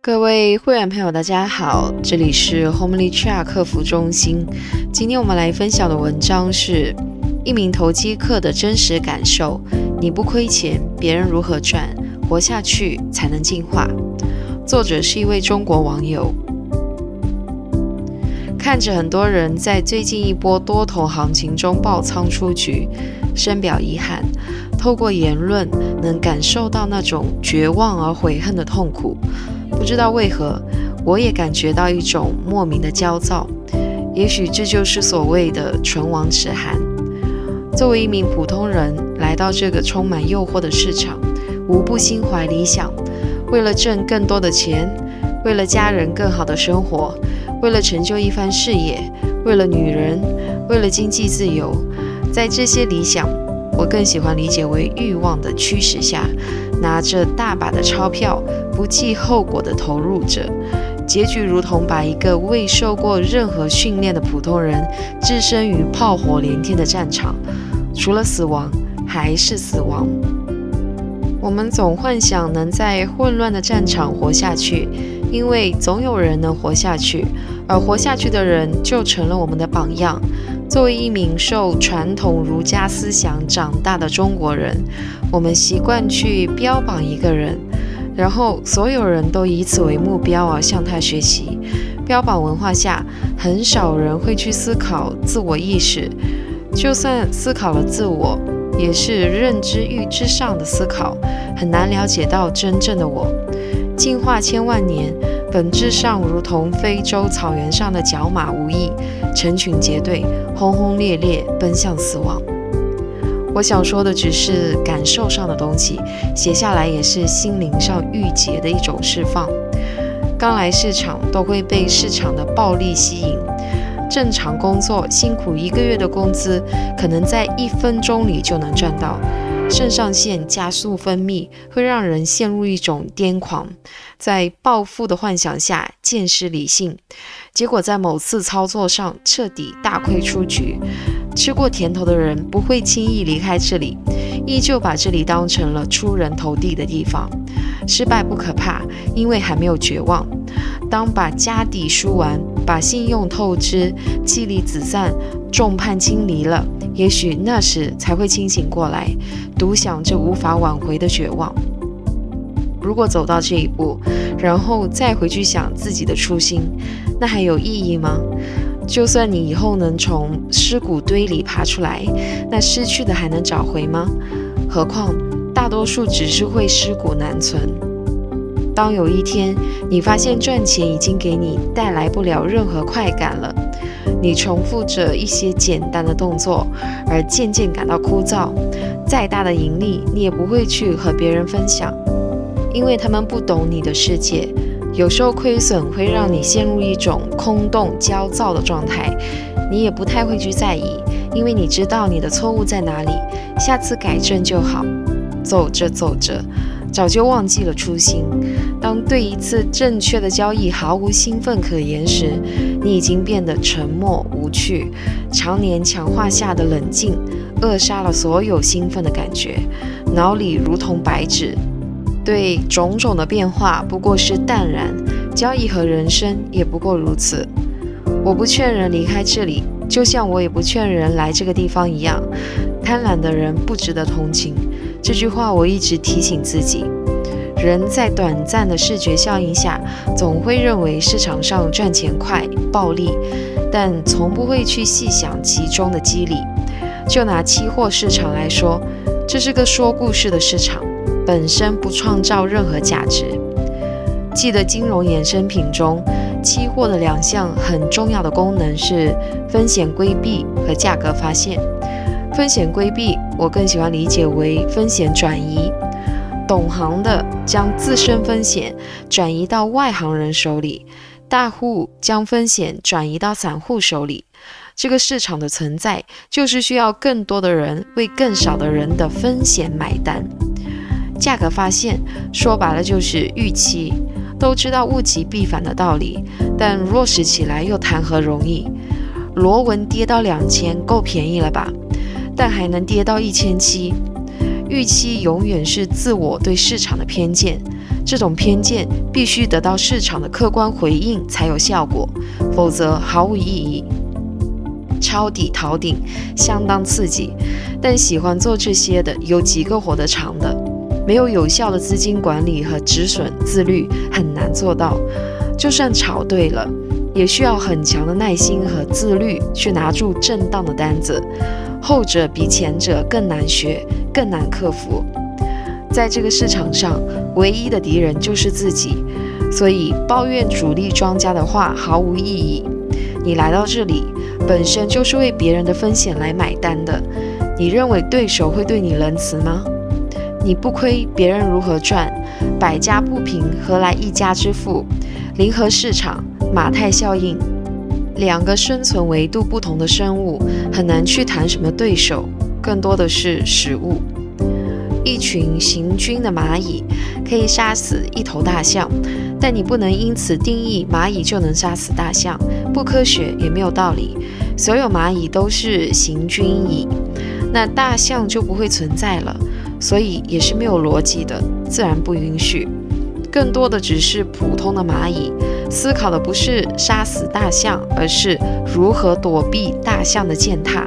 各位会员朋友，大家好，这里是 Homely Chat 客服中心。今天我们来分享的文章是一名投机客的真实感受。你不亏钱，别人如何赚？活下去才能进化。作者是一位中国网友。看着很多人在最近一波多头行情中爆仓出局，深表遗憾。透过言论，能感受到那种绝望而悔恨的痛苦。不知道为何，我也感觉到一种莫名的焦躁。也许这就是所谓的“唇亡齿寒”。作为一名普通人，来到这个充满诱惑的市场，无不心怀理想，为了挣更多的钱，为了家人更好的生活，为了成就一番事业，为了女人，为了经济自由。在这些理想，我更喜欢理解为欲望的驱使下，拿着大把的钞票。不计后果的投入者，结局如同把一个未受过任何训练的普通人置身于炮火连天的战场，除了死亡还是死亡。我们总幻想能在混乱的战场活下去，因为总有人能活下去，而活下去的人就成了我们的榜样。作为一名受传统儒家思想长大的中国人，我们习惯去标榜一个人。然后所有人都以此为目标而向他学习。标榜文化下，很少人会去思考自我意识，就算思考了自我，也是认知欲之上的思考，很难了解到真正的我。进化千万年，本质上如同非洲草原上的角马无异，成群结队，轰轰烈烈奔向死亡。我想说的只是感受上的东西，写下来也是心灵上郁结的一种释放。刚来市场都会被市场的暴力吸引，正常工作辛苦一个月的工资，可能在一分钟里就能赚到。肾上腺加速分泌，会让人陷入一种癫狂，在暴富的幻想下见失理性，结果在某次操作上彻底大亏出局。吃过甜头的人不会轻易离开这里，依旧把这里当成了出人头地的地方。失败不可怕，因为还没有绝望。当把家底输完，把信用透支，妻离子散，众叛亲离了。也许那时才会清醒过来，独享这无法挽回的绝望。如果走到这一步，然后再回去想自己的初心，那还有意义吗？就算你以后能从尸骨堆里爬出来，那失去的还能找回吗？何况大多数只是会尸骨难存。当有一天你发现赚钱已经给你带来不了任何快感了。你重复着一些简单的动作，而渐渐感到枯燥。再大的盈利，你也不会去和别人分享，因为他们不懂你的世界。有时候亏损会让你陷入一种空洞、焦躁的状态，你也不太会去在意，因为你知道你的错误在哪里，下次改正就好。走着走着。早就忘记了初心。当对一次正确的交易毫无兴奋可言时，你已经变得沉默无趣。常年强化下的冷静，扼杀了所有兴奋的感觉，脑里如同白纸，对种种的变化不过是淡然。交易和人生也不过如此。我不劝人离开这里，就像我也不劝人来这个地方一样。贪婪的人不值得同情。这句话我一直提醒自己。人在短暂的视觉效应下，总会认为市场上赚钱快、暴利，但从不会去细想其中的机理。就拿期货市场来说，这是个说故事的市场，本身不创造任何价值。记得金融衍生品中，期货的两项很重要的功能是风险规避和价格发现。风险规避，我更喜欢理解为风险转移。懂行的将自身风险转移到外行人手里，大户将风险转移到散户手里。这个市场的存在，就是需要更多的人为更少的人的风险买单。价格发现，说白了就是预期。都知道物极必反的道理，但落实起来又谈何容易？螺纹跌到两千，够便宜了吧？但还能跌到一千七，预期永远是自我对市场的偏见。这种偏见必须得到市场的客观回应才有效果，否则毫无意义。抄底逃顶相当刺激，但喜欢做这些的有几个活得长的？没有有效的资金管理和止损自律，很难做到。就算炒对了，也需要很强的耐心和自律去拿住震荡的单子，后者比前者更难学，更难克服。在这个市场上，唯一的敌人就是自己，所以抱怨主力庄家的话毫无意义。你来到这里，本身就是为别人的风险来买单的。你认为对手会对你仁慈吗？你不亏，别人如何赚？百家不平，何来一家之富？零和市场，马太效应，两个生存维度不同的生物，很难去谈什么对手，更多的是食物。一群行军的蚂蚁可以杀死一头大象，但你不能因此定义蚂蚁就能杀死大象，不科学也没有道理。所有蚂蚁都是行军蚁，那大象就不会存在了，所以也是没有逻辑的，自然不允许。更多的只是普通的蚂蚁，思考的不是杀死大象，而是如何躲避大象的践踏，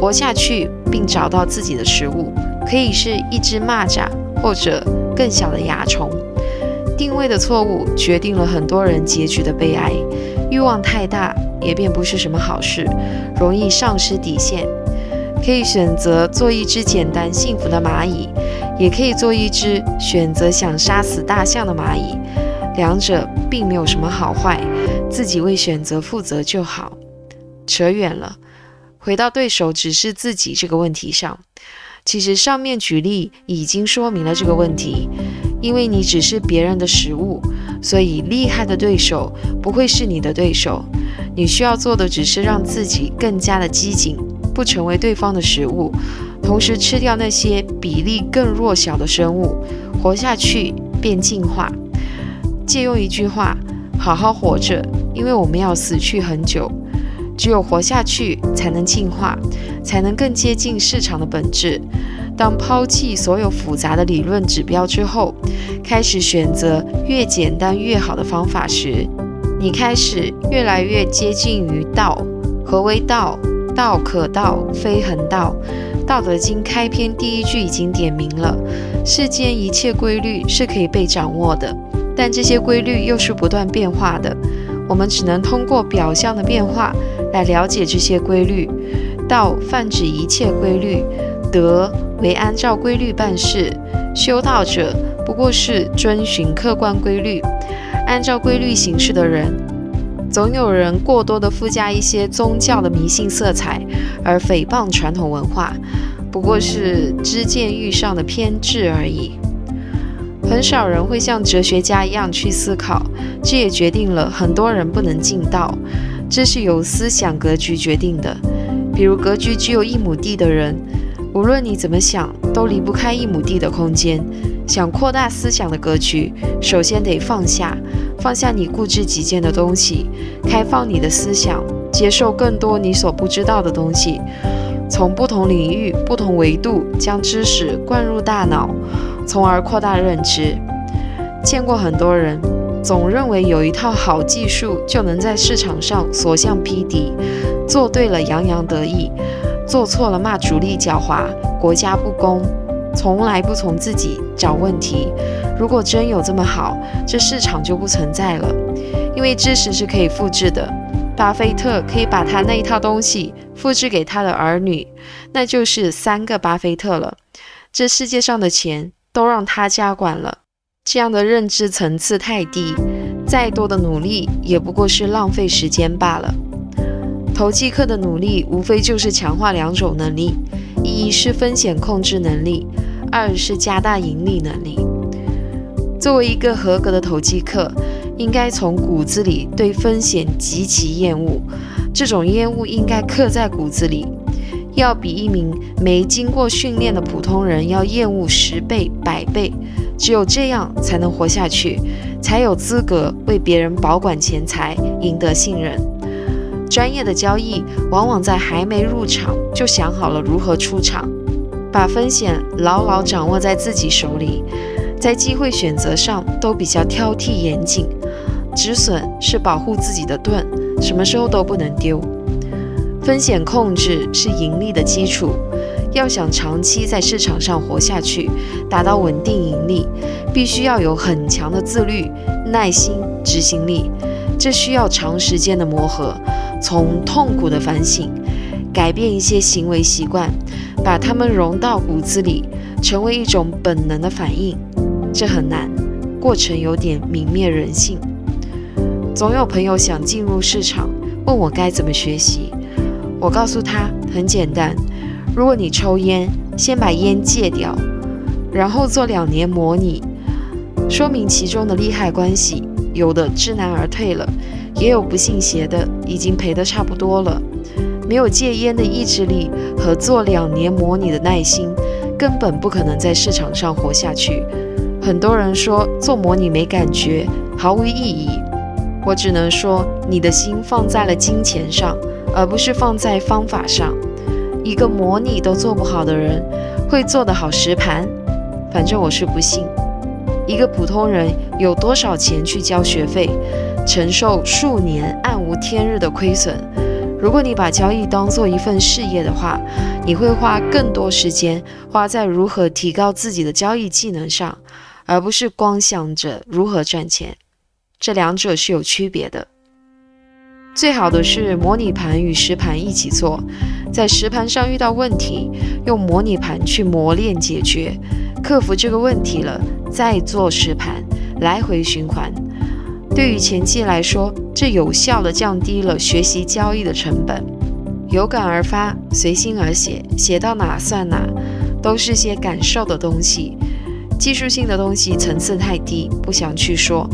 活下去并找到自己的食物。可以是一只蚂蚱，或者更小的蚜虫。定位的错误决定了很多人结局的悲哀。欲望太大也便不是什么好事，容易丧失底线。可以选择做一只简单幸福的蚂蚁，也可以做一只选择想杀死大象的蚂蚁。两者并没有什么好坏，自己为选择负责就好。扯远了，回到对手只是自己这个问题上。其实上面举例已经说明了这个问题，因为你只是别人的食物，所以厉害的对手不会是你的对手。你需要做的只是让自己更加的机警，不成为对方的食物，同时吃掉那些比例更弱小的生物，活下去便进化。借用一句话，好好活着，因为我们要死去很久。只有活下去，才能进化，才能更接近市场的本质。当抛弃所有复杂的理论指标之后，开始选择越简单越好的方法时，你开始越来越接近于道。何为道？道可道，非恒道。《道德经》开篇第一句已经点明了：世间一切规律是可以被掌握的，但这些规律又是不断变化的。我们只能通过表象的变化来了解这些规律。道泛指一切规律，德为按照规律办事。修道者不过是遵循客观规律，按照规律行事的人。总有人过多的附加一些宗教的迷信色彩，而诽谤传统文化，不过是知见欲上的偏执而已。很少人会像哲学家一样去思考，这也决定了很多人不能进道。这是由思想格局决定的。比如，格局只有一亩地的人，无论你怎么想，都离不开一亩地的空间。想扩大思想的格局，首先得放下，放下你固执己见的东西，开放你的思想，接受更多你所不知道的东西，从不同领域、不同维度将知识灌入大脑。从而扩大认知。见过很多人，总认为有一套好技术就能在市场上所向披靡，做对了洋洋得意，做错了骂主力狡猾、国家不公，从来不从自己找问题。如果真有这么好，这市场就不存在了，因为知识是可以复制的。巴菲特可以把他那一套东西复制给他的儿女，那就是三个巴菲特了。这世界上的钱。都让他家管了，这样的认知层次太低，再多的努力也不过是浪费时间罢了。投机客的努力无非就是强化两种能力：一是风险控制能力，二是加大盈利能力。作为一个合格的投机客，应该从骨子里对风险极其厌恶，这种厌恶应该刻在骨子里。要比一名没经过训练的普通人要厌恶十倍、百倍，只有这样才能活下去，才有资格为别人保管钱财，赢得信任。专业的交易往往在还没入场就想好了如何出场，把风险牢牢掌握在自己手里，在机会选择上都比较挑剔严谨。止损是保护自己的盾，什么时候都不能丢。风险控制是盈利的基础。要想长期在市场上活下去，达到稳定盈利，必须要有很强的自律、耐心、执行力。这需要长时间的磨合，从痛苦的反省，改变一些行为习惯，把它们融到骨子里，成为一种本能的反应。这很难，过程有点泯灭人性。总有朋友想进入市场，问我该怎么学习。我告诉他，很简单。如果你抽烟，先把烟戒掉，然后做两年模拟，说明其中的利害关系。有的知难而退了，也有不信邪的，已经赔得差不多了。没有戒烟的意志力和做两年模拟的耐心，根本不可能在市场上活下去。很多人说做模拟没感觉，毫无意义。我只能说，你的心放在了金钱上，而不是放在方法上。一个模拟都做不好的人，会做得好实盘？反正我是不信。一个普通人有多少钱去交学费，承受数年暗无天日的亏损？如果你把交易当做一份事业的话，你会花更多时间花在如何提高自己的交易技能上，而不是光想着如何赚钱。这两者是有区别的。最好的是模拟盘与实盘一起做，在实盘上遇到问题，用模拟盘去磨练解决，克服这个问题了，再做实盘，来回循环。对于前期来说，这有效地降低了学习交易的成本。有感而发，随心而写，写到哪算哪，都是些感受的东西。技术性的东西层次太低，不想去说。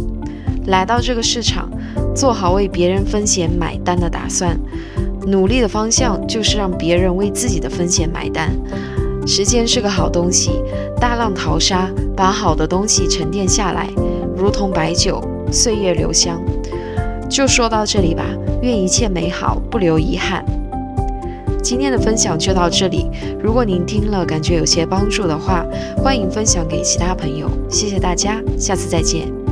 来到这个市场。做好为别人风险买单的打算，努力的方向就是让别人为自己的风险买单。时间是个好东西，大浪淘沙，把好的东西沉淀下来，如同白酒，岁月留香。就说到这里吧，愿一切美好，不留遗憾。今天的分享就到这里，如果您听了感觉有些帮助的话，欢迎分享给其他朋友。谢谢大家，下次再见。